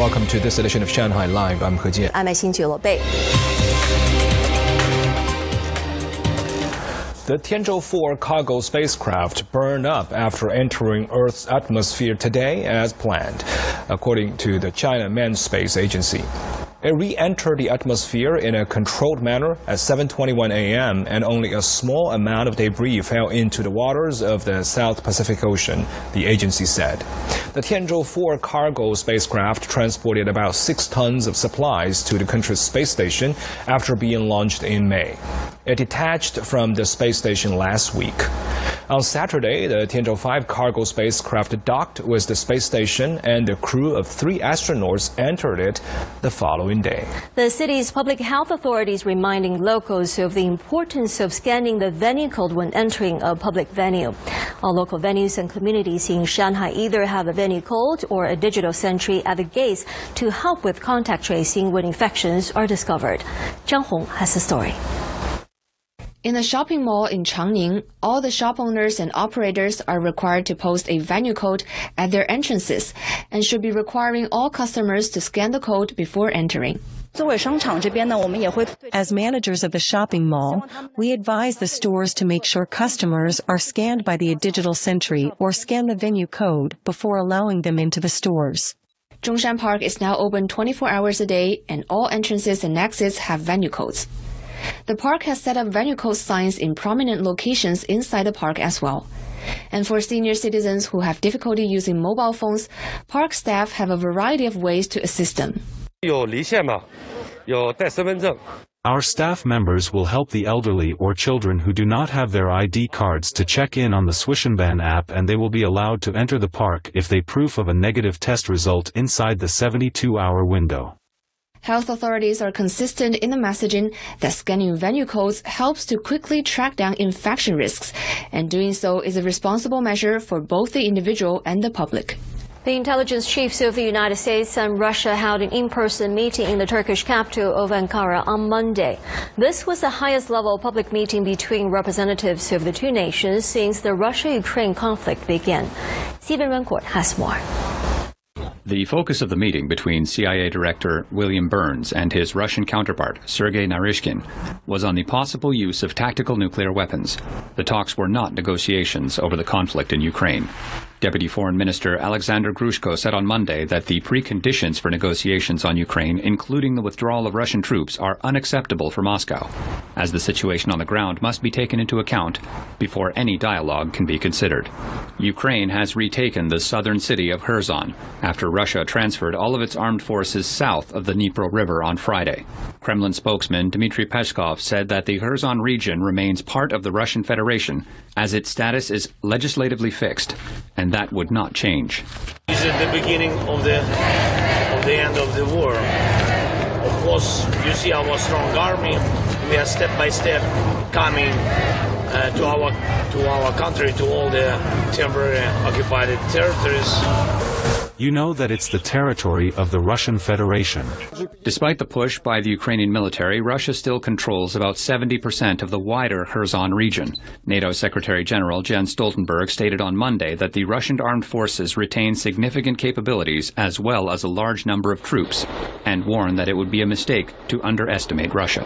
welcome to this edition of Shanghai Live. I'm He Jian. I'm Xin The Tianzhou 4 cargo spacecraft burned up after entering Earth's atmosphere today as planned, according to the China Manned Space Agency. It re-entered the atmosphere in a controlled manner at 7:21 a.m. and only a small amount of debris fell into the waters of the South Pacific Ocean, the agency said. The Tianzhou 4 cargo spacecraft transported about 6 tons of supplies to the country's space station after being launched in May. It detached from the space station last week. On Saturday, the Tianzhou 5 cargo spacecraft docked with the space station and the crew of 3 astronauts entered it the following day. The city's public health authorities reminding locals of the importance of scanning the venue code when entering a public venue. All local venues and communities in Shanghai either have a venue code or a digital sentry at the gates to help with contact tracing when infections are discovered. Zhang Hong has the story. In a shopping mall in Changning, all the shop owners and operators are required to post a venue code at their entrances and should be requiring all customers to scan the code before entering. As managers of the shopping mall, we advise the stores to make sure customers are scanned by the digital sentry or scan the venue code before allowing them into the stores. Zhongshan Park is now open 24 hours a day and all entrances and exits have venue codes. The park has set up vertical signs in prominent locations inside the park as well. And for senior citizens who have difficulty using mobile phones, park staff have a variety of ways to assist them. Our staff members will help the elderly or children who do not have their ID cards to check in on the Suishenban app and they will be allowed to enter the park if they proof of a negative test result inside the 72-hour window. Health authorities are consistent in the messaging that scanning venue codes helps to quickly track down infection risks, and doing so is a responsible measure for both the individual and the public. The intelligence chiefs of the United States and Russia held an in-person meeting in the Turkish capital of Ankara on Monday. This was the highest level public meeting between representatives of the two nations since the Russia-Ukraine conflict began. Stephen Rancourt has more. The focus of the meeting between CIA Director William Burns and his Russian counterpart, Sergei Naryshkin, was on the possible use of tactical nuclear weapons. The talks were not negotiations over the conflict in Ukraine. Deputy Foreign Minister Alexander Grushko said on Monday that the preconditions for negotiations on Ukraine, including the withdrawal of Russian troops, are unacceptable for Moscow, as the situation on the ground must be taken into account before any dialogue can be considered. Ukraine has retaken the southern city of Kherson after Russia transferred all of its armed forces south of the Dnipro River on Friday. Kremlin spokesman Dmitry Peskov said that the Kherson region remains part of the Russian Federation as its status is legislatively fixed, and that would not change. This is the beginning of the of the end of the war. Of course, you see our strong army. We are step by step coming uh, to our to our country, to all the temporary occupied territories. You know that it's the territory of the Russian Federation. Despite the push by the Ukrainian military, Russia still controls about 70% of the wider Kherson region. NATO Secretary General Jens Stoltenberg stated on Monday that the Russian armed forces retain significant capabilities as well as a large number of troops, and warned that it would be a mistake to underestimate Russia.